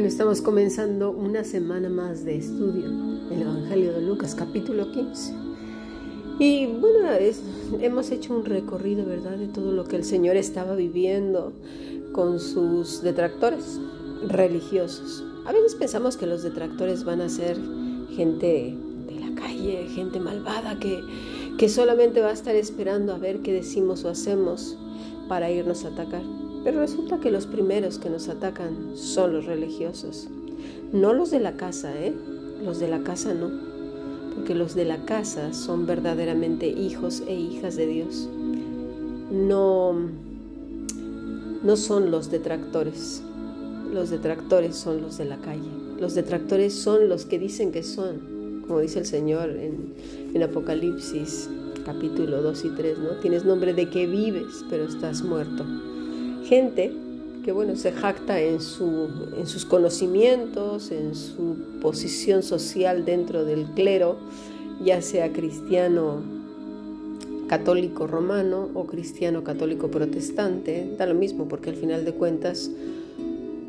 Bueno, estamos comenzando una semana más de estudio, el Evangelio de Lucas, capítulo 15. Y bueno, hemos hecho un recorrido, ¿verdad?, de todo lo que el Señor estaba viviendo con sus detractores religiosos. A veces pensamos que los detractores van a ser gente de la calle, gente malvada que, que solamente va a estar esperando a ver qué decimos o hacemos para irnos a atacar. Pero resulta que los primeros que nos atacan son los religiosos. No los de la casa, ¿eh? Los de la casa no. Porque los de la casa son verdaderamente hijos e hijas de Dios. No, no son los detractores. Los detractores son los de la calle. Los detractores son los que dicen que son. Como dice el Señor en, en Apocalipsis capítulo 2 y 3, ¿no? Tienes nombre de que vives, pero estás muerto gente que bueno, se jacta en, su, en sus conocimientos, en su posición social dentro del clero, ya sea cristiano católico romano o cristiano católico protestante, da lo mismo porque al final de cuentas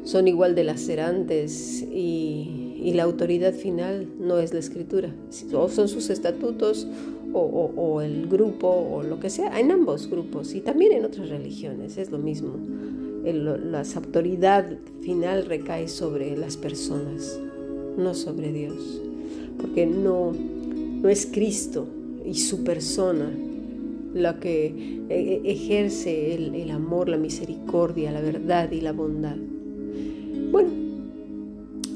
son igual de lacerantes y, y la autoridad final no es la escritura, o son sus estatutos o, el grupo o lo que sea, en ambos grupos y también en otras religiones es lo mismo. la autoridad final recae sobre las personas, no sobre Dios, porque no, no es Cristo y su persona la que e, e, ejerce el, el amor, la misericordia, la verdad y la bondad. Bueno,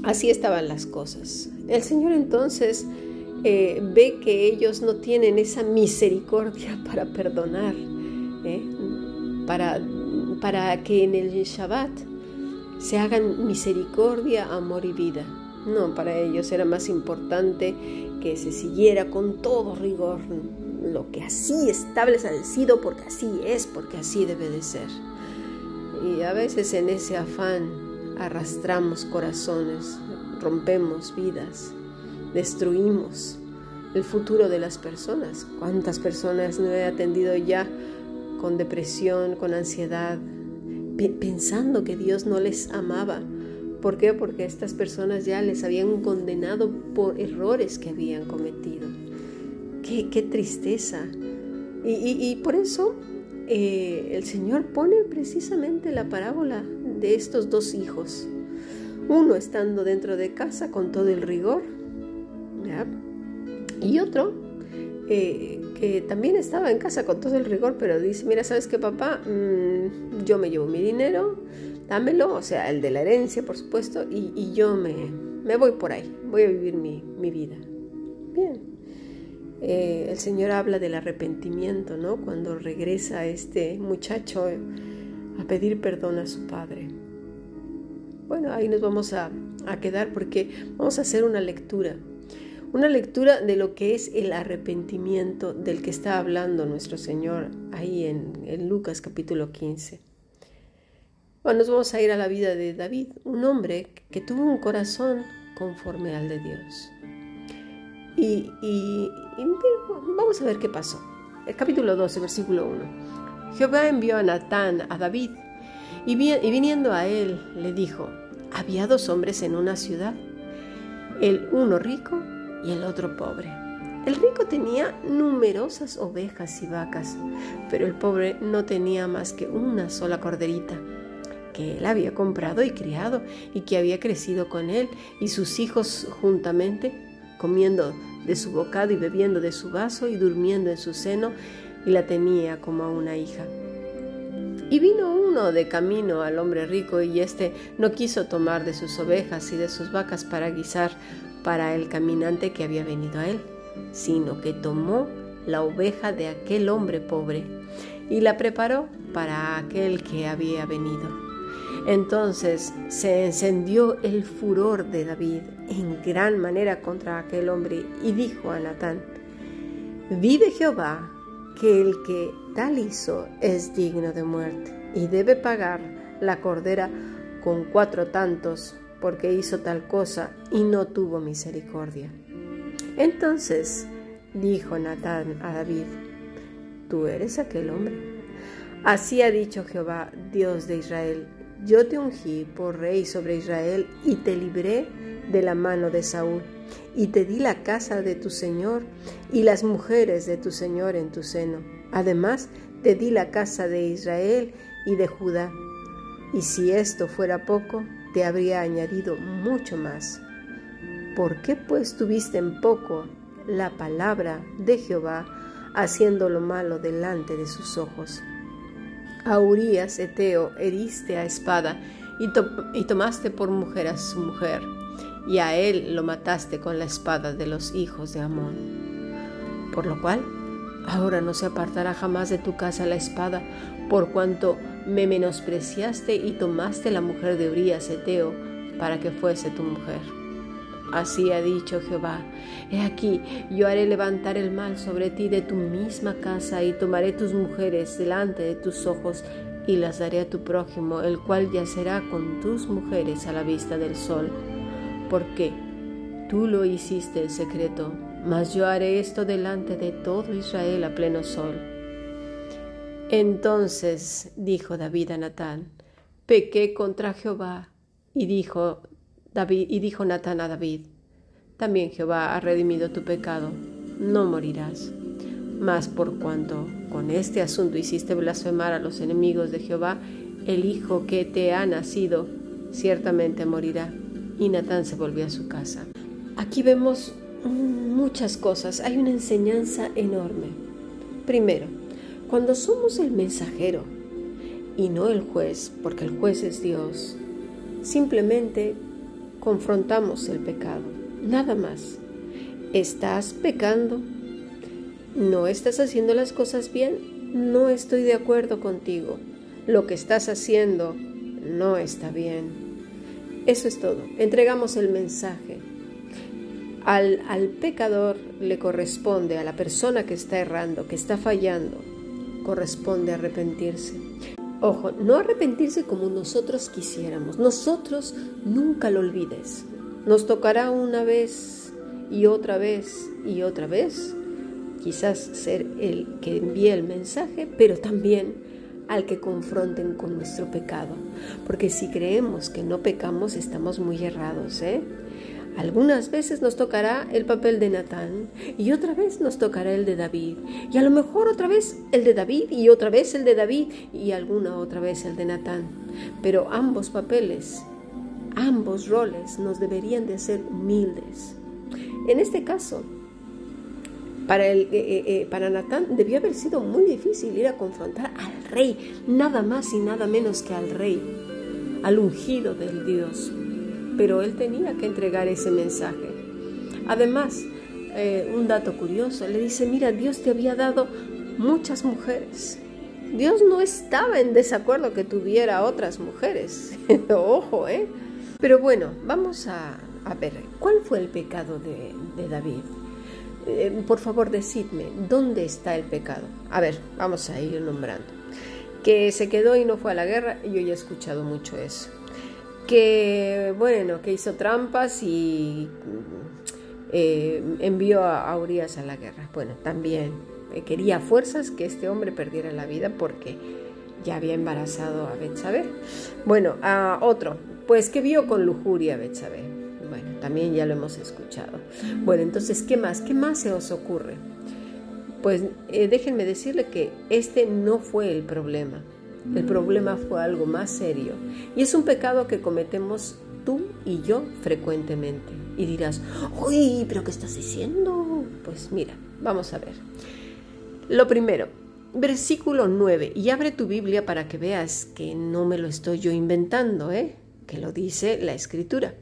así estaban las cosas. El Señor entonces eh, ve que ellos no tienen esa misericordia para perdonar, ¿eh? para, para que en el Shabbat se hagan misericordia, amor y vida. No, para ellos era más importante que se siguiera con todo rigor lo que así establecido, porque así es, porque así debe de ser. Y a veces en ese afán arrastramos corazones, rompemos vidas, destruimos el futuro de las personas. ¿Cuántas personas no he atendido ya con depresión, con ansiedad, pensando que Dios no les amaba? ¿Por qué? Porque estas personas ya les habían condenado por errores que habían cometido. Qué, tristeza. Y, por eso eh, el Señor pone precisamente la parábola de estos dos hijos. Uno estando dentro de casa con todo el rigor, y otro eh, que también estaba en casa con todo el rigor, pero dice, mira, ¿sabes qué, papá? Mm, yo me llevo mi dinero, dámelo, o sea, el de la herencia, por supuesto, y, yo me, me, voy por ahí, voy a vivir mi, mi vida. Bien. Eh, el Señor habla del arrepentimiento, ¿no? Cuando regresa este muchacho a pedir perdón a su padre. Bueno, ahí nos vamos a, a quedar porque vamos a hacer una lectura una lectura de lo que es el arrepentimiento del que está hablando nuestro Señor ahí en, Lucas capítulo 15. Bueno, nos vamos a ir a la vida de David, un hombre que tuvo un corazón conforme al de Dios. Y, vamos a ver qué pasó. El capítulo 12, versículo 1. Jehová envió a Natán a David y, y viniendo a él le dijo, había dos hombres en una ciudad, el uno rico y el otro pobre. El rico tenía numerosas ovejas y vacas, pero el pobre no tenía más que una sola corderita, que él había comprado y criado y que había crecido con él y sus hijos juntamente, comiendo de su bocado y bebiendo de su vaso y durmiendo en su seno, y la tenía como a una hija. Y vino uno de camino al hombre rico y éste no quiso tomar de sus ovejas y de sus vacas para guisar para el caminante que había venido a él, sino que tomó la oveja de aquel hombre pobre y la preparó para aquel que había venido. Entonces se encendió el furor de David en gran manera contra aquel hombre y dijo a Natán, Vive Jehová, que el que tal hizo es digno de muerte y debe pagar la cordera con cuatro tantos porque hizo tal cosa y no tuvo misericordia. Entonces dijo Natán a David, tú eres aquel hombre. Así ha dicho Jehová, Dios de Israel, yo te ungí por rey sobre Israel y te libré de la mano de Saúl, y te di la casa de tu Señor y las mujeres de tu Señor en tu seno. Además, te di la casa de Israel y de Judá. Y si esto fuera poco, te habría añadido mucho más. ¿Por qué pues tuviste en poco la palabra de Jehová, haciendo lo malo delante de sus ojos? A Urías, Eteo, heriste a espada y, y tomaste por mujer a su mujer y a él lo mataste con la espada de los hijos de Amón. Por lo cual, ahora no se apartará jamás de tu casa la espada, por cuanto me menospreciaste y tomaste la mujer de Urías Eteo para que fuese tu mujer. Así ha dicho Jehová, he aquí, yo haré levantar el mal sobre ti de tu misma casa y tomaré tus mujeres delante de tus ojos y las daré a tu prójimo, el cual yacerá con tus mujeres a la vista del sol porque tú lo hiciste en secreto, mas yo haré esto delante de todo Israel a pleno sol. Entonces dijo David a Natán, pequé contra Jehová, y dijo Natán a David, también Jehová ha redimido tu pecado, no morirás. Mas por cuanto con este asunto hiciste blasfemar a los enemigos de Jehová, el hijo que te ha nacido ciertamente morirá y Natán se volvió a su casa. Aquí vemos muchas cosas, hay una enseñanza enorme. Primero, cuando somos el mensajero y no el juez, porque el juez es Dios, simplemente confrontamos el pecado, nada más. ¿Estás pecando? ¿No estás haciendo las cosas bien? No estoy de acuerdo contigo. Lo que estás haciendo no está bien. Eso es todo. Entregamos el mensaje. Al, al, pecador le corresponde, a la persona que está errando, que está fallando, corresponde arrepentirse. Ojo, no arrepentirse como nosotros quisiéramos. Nosotros nunca lo olvides. Nos tocará una vez y otra vez y otra vez. Quizás ser el que envíe el mensaje, pero también al que confronten con nuestro pecado. Porque si creemos que no pecamos, estamos muy errados. ¿eh? Algunas veces nos tocará el papel de Natán y otra vez nos tocará el de David. Y a lo mejor otra vez el de David y otra vez el de David y alguna otra vez el de Natán. Pero ambos papeles, ambos roles nos deberían de ser humildes. En este caso, para, el, eh, eh, eh, para Natán debió haber sido muy difícil ir a confrontar al rey, nada más y nada menos que al rey, al ungido del Dios. Pero él tenía que entregar ese mensaje. Además, un dato curioso, le dice, mira, Dios te había dado muchas mujeres. Dios no estaba en desacuerdo que tuviera otras mujeres. Ojo, ¿eh? Pero bueno, vamos a, ver, ¿cuál fue el pecado de David? Eh, por favor decidme, ¿dónde está el pecado? A ver, vamos a ir nombrando. Que se quedó y no fue a la guerra, yo ya he escuchado mucho eso. Que, bueno, que hizo trampas y eh, envió a Urias a la guerra. Bueno, también eh, quería fuerzas que este hombre perdiera la vida porque ya había embarazado a Betsabé. Bueno, a otro, pues que vio con lujuria a Betsabé bueno, también ya lo hemos escuchado. Bueno, entonces, ¿qué más? ¿Qué más se os ocurre? Pues eh, déjenme decirle que este no fue el problema. El problema fue algo más serio. Y es un pecado que cometemos tú y yo frecuentemente. Y dirás, uy, pero ¿qué estás diciendo? Pues mira, vamos a ver. Lo primero, versículo 9. Y abre tu Biblia para que veas que no me lo estoy yo inventando, ¿eh? que lo dice la escritura.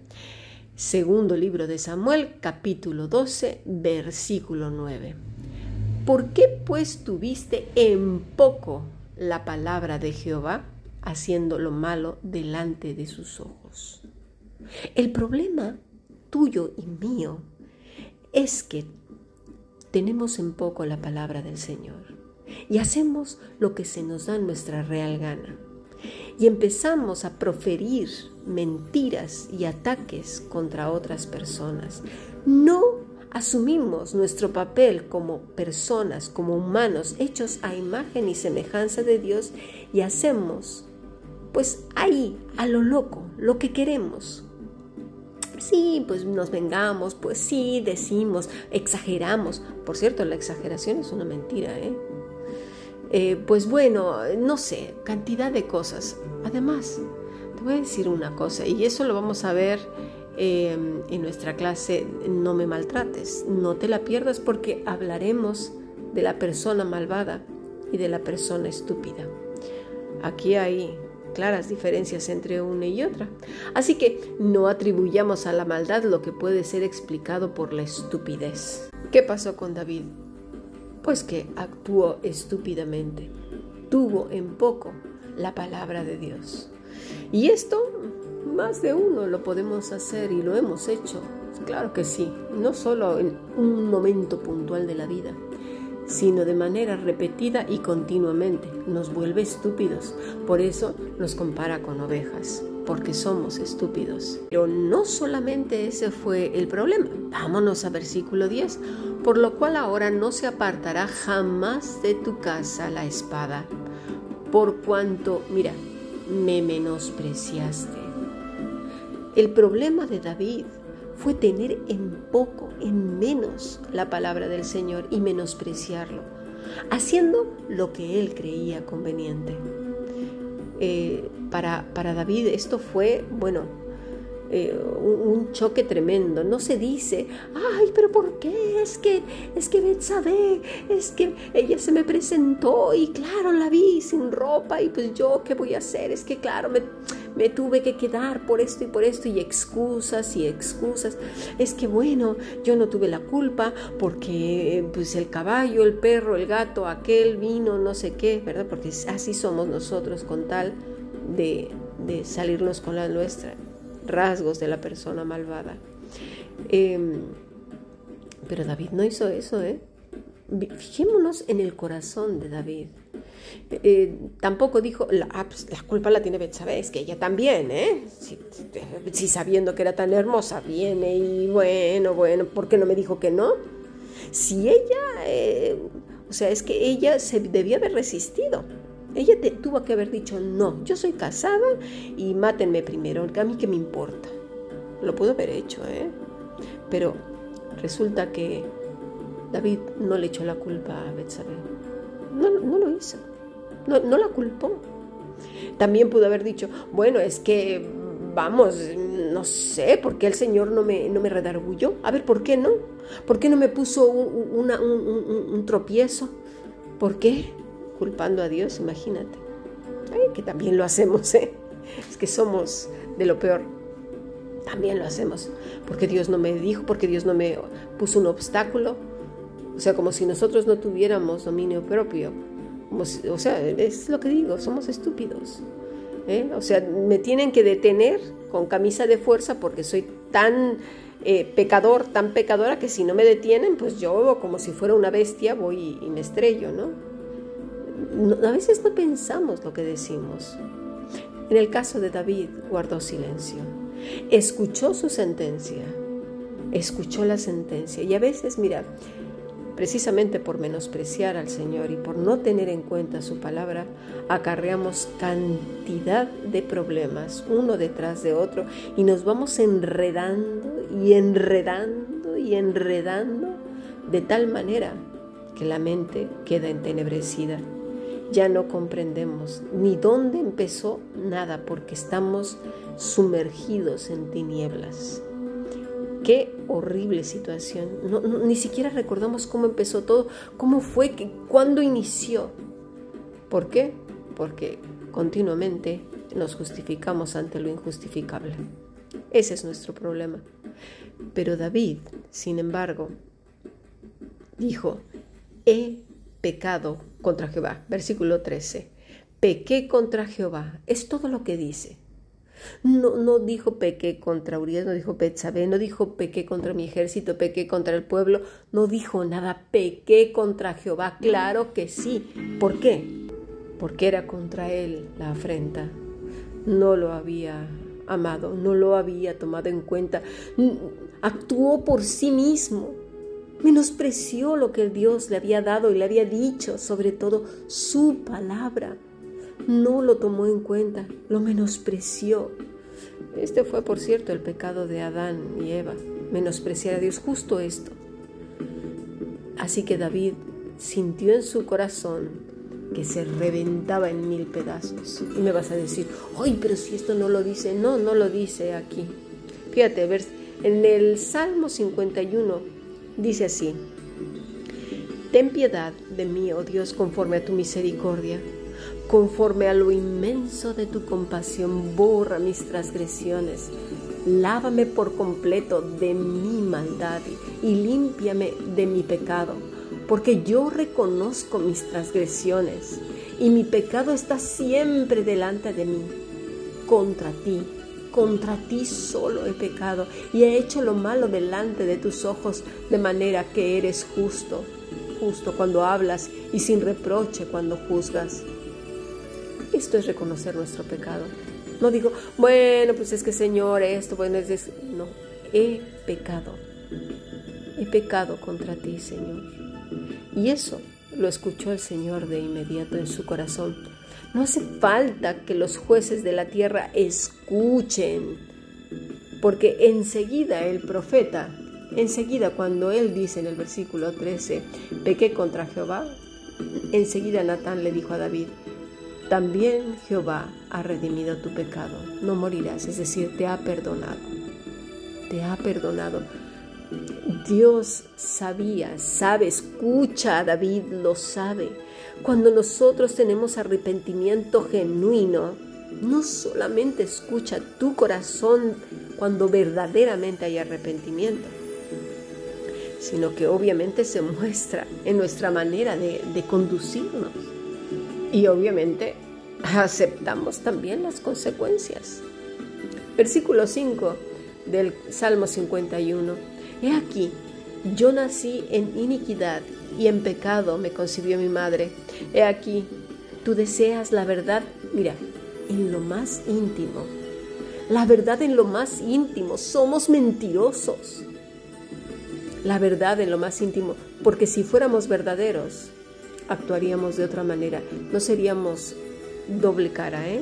Segundo libro de Samuel, capítulo 12, versículo 9. ¿Por qué pues tuviste en poco la palabra de Jehová, haciendo lo malo delante de sus ojos? El problema tuyo y mío es que tenemos en poco la palabra del Señor y hacemos lo que se nos da nuestra real gana y empezamos a proferir mentiras y ataques contra otras personas. No asumimos nuestro papel como personas, como humanos, hechos a imagen y semejanza de Dios y hacemos pues ahí, a lo loco, lo que queremos. Sí, pues nos vengamos, pues sí, decimos, exageramos. Por cierto, la exageración es una mentira, ¿eh? eh pues bueno, no sé, cantidad de cosas. Además, te voy a decir una cosa, y eso lo vamos a ver eh, en nuestra clase No me maltrates, no te la pierdas porque hablaremos de la persona malvada y de la persona estúpida. Aquí hay claras diferencias entre una y otra. Así que no atribuyamos a la maldad lo que puede ser explicado por la estupidez. ¿Qué pasó con David? Pues que actuó estúpidamente. Tuvo en poco la palabra de Dios. Y esto más de uno lo podemos hacer y lo hemos hecho. Claro que sí, no solo en un momento puntual de la vida sino de manera repetida y continuamente. Nos vuelve estúpidos. Por eso nos compara con ovejas, porque somos estúpidos. Pero no solamente ese fue el problema. Vámonos a versículo 10. Por lo cual ahora no se apartará jamás de tu casa la espada, por cuanto, mira, me menospreciaste. El problema de David fue tener en poco, en menos la palabra del Señor y menospreciarlo, haciendo lo que él creía conveniente. Eh, para, para David esto fue, bueno, eh, un, choque tremendo. No se dice, ay, pero ¿por qué? Es que, es que Betsabe, es que ella se me presentó y claro, la vi sin ropa y pues yo, ¿qué voy a hacer? Es que claro, me, me tuve que quedar por esto y por esto y excusas y excusas. Es que bueno, yo no tuve la culpa porque pues el caballo, el perro, el gato, aquel vino, no sé qué, ¿verdad? Porque así somos nosotros con tal de, de salirnos con la nuestra rasgos de la persona malvada. Em, pero David no hizo eso, ¿eh? Fijémonos en el corazón de David. Eh, tampoco dijo, la, ah, pues, la, culpa la tiene Betsabé, es que ella también, ¿eh? Si, sabiendo que era tan hermosa viene y bueno, bueno, ¿por qué no me dijo que no? Si ella, eh, o sea, es que ella se debía haber resistido. Ella te, tuvo que haber dicho, no, yo soy casada y mátenme primero, a mí qué me importa. Lo pudo haber hecho, ¿eh? Pero resulta que David no le echó la culpa a Betsabé. No, no lo hizo. No, no la culpó. También pudo haber dicho, bueno, es que, vamos, no sé, ¿por qué el Señor no me, no me redargulló? A ver, ¿por qué no? ¿Por qué no me puso un, un tropiezo? ¿Por qué? Culpando a Dios, imagínate. que también lo hacemos, ¿eh? Es que somos de lo peor. También lo hacemos. Porque Dios no me dijo, porque Dios no me puso un obstáculo. O sea, como si nosotros no tuviéramos dominio propio. o sea, es lo que digo, somos estúpidos. ¿eh? O sea, me tienen que detener con camisa de fuerza porque soy tan eh, pecador, tan pecadora que si no me detienen, pues yo como si fuera una bestia voy y me estrello, ¿no? A veces no pensamos lo que decimos. En el caso de David guardó silencio, escuchó su sentencia, escuchó la sentencia. Y a veces, mira, precisamente por menospreciar al Señor y por no tener en cuenta su palabra, acarreamos cantidad de problemas uno detrás de otro y nos vamos enredando y enredando y enredando de tal manera que la mente queda entenebrecida ya no comprendemos ni dónde empezó nada porque estamos sumergidos en tinieblas. Qué horrible situación. ni siquiera recordamos cómo empezó todo, cómo fue, que, cuándo inició. ¿Por qué? Porque continuamente nos justificamos ante lo injustificable. Ese es nuestro problema. Pero David, sin embargo, dijo, he pecado contra Jehová. Versículo 13. Pequé contra Jehová. Es todo lo que dice. No, no dijo pequé contra Urias, no dijo Betsabé, no dijo pequé contra mi ejército, pequé contra el pueblo, no dijo nada, pequé contra Jehová. Claro que sí. ¿Por qué? Porque era contra él la afrenta. No lo había amado, no lo había tomado en cuenta. Actuó por sí mismo menospreció lo que Dios le había dado y le había dicho, sobre todo su palabra. no lo tomó en cuenta, lo menospreció. Este fue, por cierto, el pecado de Adán y Eva, menospreciar a Dios, justo esto. Así que David sintió en su corazón que se reventaba en mil pedazos. Y me vas a decir, ay, pero si esto no lo dice, no, no lo dice aquí. Fíjate, en el Salmo 51 dice así, Ten piedad de mí, oh Dios, conforme a tu misericordia, conforme a lo inmenso de tu compasión, borra mis transgresiones. Lávame por completo de mi maldad y límpiame de mi pecado porque yo reconozco mis transgresiones y mi pecado está siempre delante de mí. Contra ti, contra ti solo he pecado y he hecho lo malo delante de tus ojos, de manera que eres justo, justo cuando hablas y sin reproche cuando juzgas. Esto es reconocer nuestro pecado. No digo, bueno, pues es que Señor, esto, bueno, es... No, he pecado. He pecado contra ti, Señor. Y eso lo escuchó el Señor de inmediato en su corazón. No hace falta que los jueces de la tierra escuchen, porque enseguida el profeta, enseguida cuando él dice en el versículo 13, pequé contra Jehová, enseguida Natán le dijo a David, también Jehová ha redimido tu pecado, no morirás, es decir, te ha perdonado, te ha perdonado. Dios sabía, sabe, escucha, David lo sabe. Cuando nosotros tenemos arrepentimiento genuino, no solamente escucha tu corazón cuando verdaderamente hay arrepentimiento, sino que obviamente se muestra en nuestra manera de, conducirnos. Y obviamente aceptamos también las consecuencias. Versículo 5 del Salmo 51. He aquí, yo nací en iniquidad y en pecado me concibió mi madre. He aquí, tú deseas la verdad, mira, en lo más íntimo. La verdad en lo más íntimo. Somos mentirosos. La verdad en lo más íntimo. Porque si fuéramos verdaderos, actuaríamos de otra manera. No seríamos doble cara, ¿eh?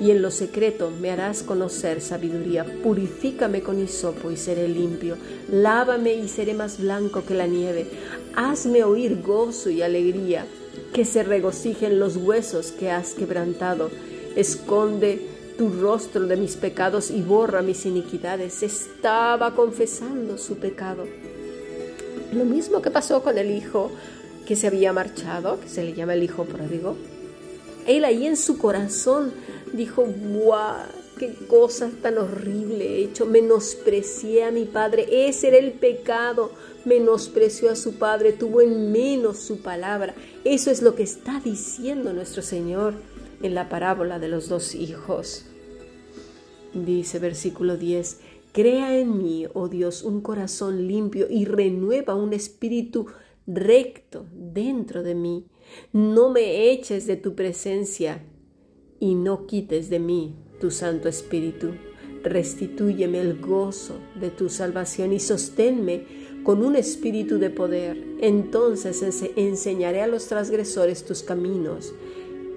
Y en lo secreto me harás conocer sabiduría. Purifícame con hisopo y seré limpio. Lávame y seré más blanco que la nieve. Hazme oír gozo y alegría, que se regocijen los huesos que has quebrantado. Esconde tu rostro de mis pecados y borra mis iniquidades. Estaba confesando su pecado. Lo mismo que pasó con el hijo que se había marchado, que se le llama el hijo pródigo. Él ahí en su corazón dijo, ¡guau! ¡Qué cosa tan horrible he hecho! Menosprecié a mi padre. Ese era el pecado. Menospreció a su padre, tuvo en menos su palabra. Eso es lo que está diciendo nuestro Señor en la parábola de los dos hijos. Dice versículo 10, Crea en mí, oh Dios, un corazón limpio y renueva un espíritu recto dentro de mí. No me eches de tu presencia y no quites de mí tu Santo Espíritu. Restitúyeme el gozo de tu salvación y sosténme con un espíritu de poder. Entonces enseñaré a los transgresores tus caminos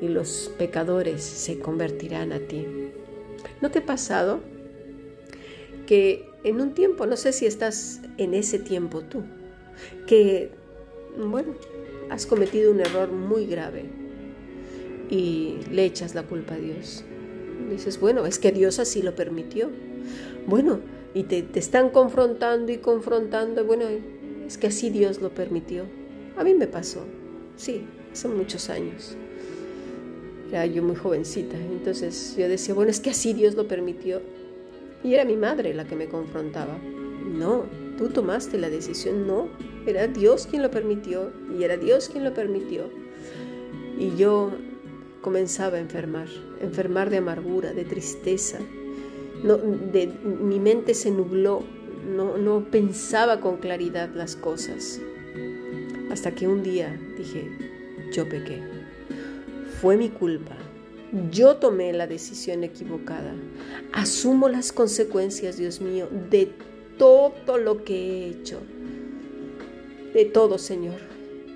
y los pecadores se convertirán a ti. ¿No te ha pasado que en un tiempo, no sé si estás en ese tiempo tú, que, bueno, has cometido un error muy grave, y le echas la culpa a Dios. Dices, bueno, es que Dios así lo permitió. Bueno, y te, están confrontando y confrontando. Bueno, es que así Dios lo permitió. A mí me pasó, sí, hace muchos años. Era yo muy jovencita. Entonces yo decía, bueno, es que así Dios lo permitió. Y era mi madre la que me confrontaba. No, tú tomaste la decisión, no. Era Dios quien lo permitió y era Dios quien lo permitió. Y yo comenzaba a enfermar, enfermar de amargura, de tristeza. No, mi mente se nubló, no, no pensaba con claridad las cosas. Hasta que un día dije, yo pequé. Fue mi culpa. Yo tomé la decisión equivocada. Asumo las consecuencias, Dios mío, de todo lo que he hecho. De todo, Señor.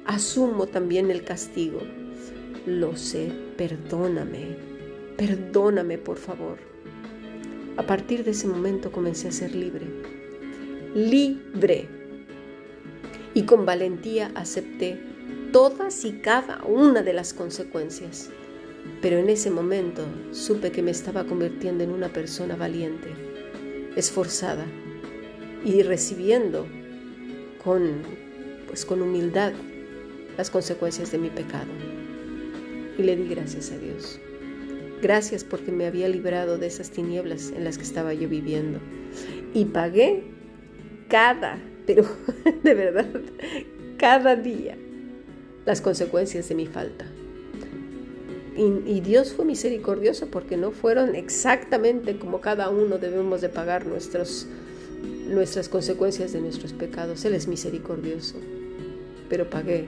Asumo también el castigo lo sé, perdóname, perdóname por favor. A partir de ese momento comencé a ser libre, libre. Y con valentía acepté todas y cada una de las consecuencias. Pero en ese momento supe que me estaba convirtiendo en una persona valiente, esforzada y recibiendo con pues con humildad las consecuencias de mi pecado. Y le di gracias a Dios. Gracias porque me había librado de esas tinieblas en las que estaba yo viviendo. Y pagué cada, pero de verdad, cada día las consecuencias de mi falta. Y, Dios fue misericordioso porque no fueron exactamente como cada uno debemos de pagar nuestros, nuestras consecuencias de nuestros pecados. Él es misericordioso. Pero pagué,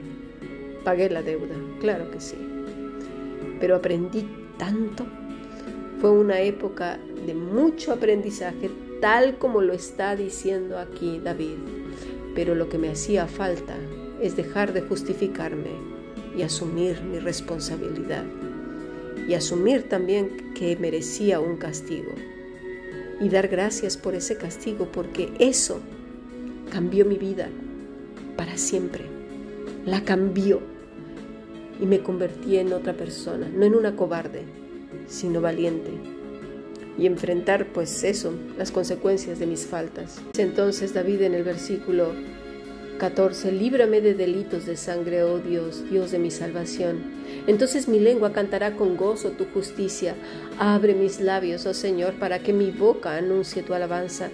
pagué la deuda, claro que sí. Pero aprendí tanto. Fue una época de mucho aprendizaje, tal como lo está diciendo aquí David. Pero lo que me hacía falta es dejar de justificarme y asumir mi responsabilidad. Y asumir también que merecía un castigo. Y dar gracias por ese castigo, porque eso cambió mi vida para siempre. La cambió y me convertí en otra persona, no en una cobarde, sino valiente. Y enfrentar, pues eso, las consecuencias de mis faltas. Entonces David en el versículo 14, líbrame de delitos de sangre, oh Dios, Dios de mi salvación. Entonces mi lengua cantará con gozo tu justicia. Abre mis labios, oh Señor, para que mi boca anuncie tu alabanza,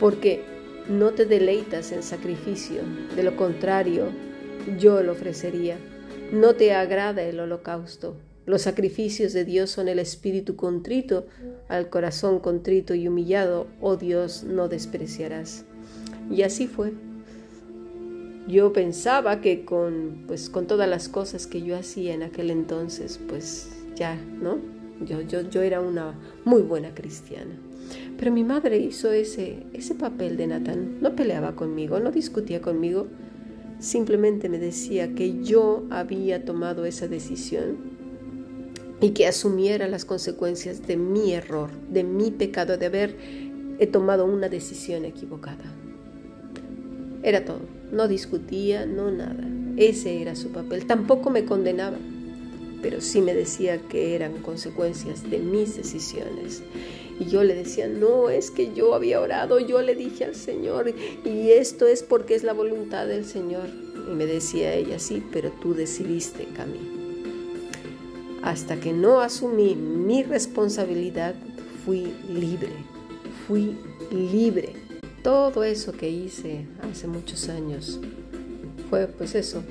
porque no te deleitas en sacrificio, de lo contrario, yo lo ofrecería. No te agrada el holocausto. Los sacrificios de Dios son el espíritu contrito, al corazón contrito y humillado, oh Dios, no despreciarás. Y así fue. Yo pensaba que con, pues, con todas las cosas que yo hacía en aquel entonces, pues ya, ¿no? Yo, yo, yo era una muy buena cristiana. Pero mi madre hizo ese, ese papel de Natán. No peleaba conmigo, no discutía conmigo. Simplemente me decía que yo había tomado esa decisión y que asumiera las consecuencias de mi error, de mi pecado, de haber tomado una decisión equivocada. Era todo. No discutía, no nada. Ese era su papel. Tampoco me condenaba, pero sí me decía que eran consecuencias de mis decisiones. Y yo le decía, no, es que yo había orado, yo le dije al Señor, y esto es porque es la voluntad del Señor. Y me decía ella, sí, pero tú decidiste, Cami. Hasta que no asumí mi responsabilidad, fui libre, fui libre todo eso que hice hace muchos años fue pues eso,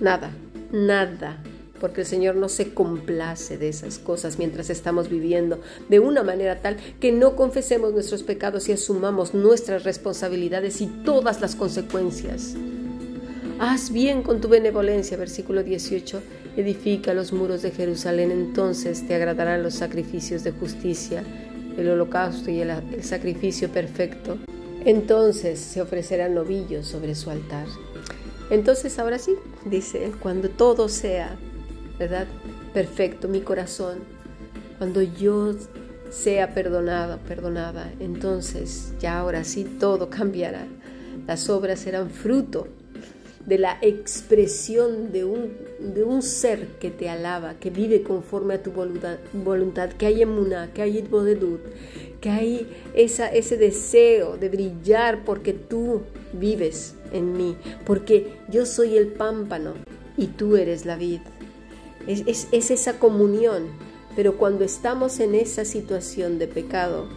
nada, nada, porque el Señor no se complace de esas cosas mientras estamos viviendo de una manera tal que no confesemos nuestros pecados y asumamos nuestras responsabilidades y todas las consecuencias. Haz bien con tu benevolencia, versículo 18, edifica los muros de Jerusalén, entonces te agradarán los sacrificios de justicia, el holocausto y el, el sacrificio perfecto entonces se ofrecerán novillos sobre su altar. Entonces ahora sí, dice él, cuando todo sea, ¿verdad? Perfecto, mi corazón, cuando yo sea perdonada, perdonada, entonces ya ahora sí todo cambiará. Las obras serán fruto de la expresión de un, de un ser que te alaba, que vive conforme a tu voluntad, voluntad que hay emuna, que hay idbodedut, que hay esa, ese deseo de brillar porque tú vives en mí, porque yo soy el pámpano y tú eres la vid. Es, es, es esa comunión, pero cuando estamos en esa situación de pecado,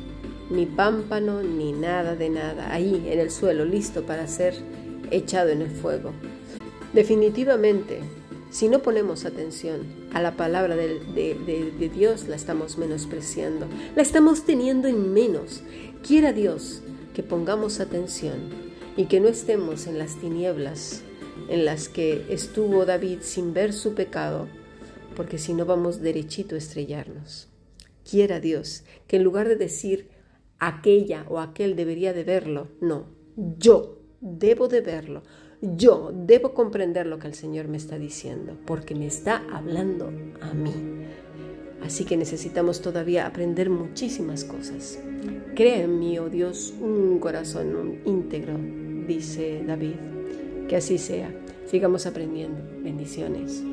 ni pámpano ni nada de nada, ahí en el suelo, listo para ser echado en el fuego. Definitivamente, si no ponemos atención a la palabra de, Dios, la estamos menospreciando, la estamos teniendo en menos. Quiera Dios que pongamos atención y que no estemos en las tinieblas en las que estuvo David sin ver su pecado, porque si no vamos derechito a estrellarnos. Quiera Dios que en lugar de decir aquella o aquel debería de verlo, no, yo debo de verlo. yo debo comprender lo que el Señor me está diciendo, porque me está hablando a mí. Así que necesitamos todavía aprender muchísimas cosas. Crea en mí, oh Dios, un corazón íntegro, dice David. Que así sea. Sigamos aprendiendo. Bendiciones.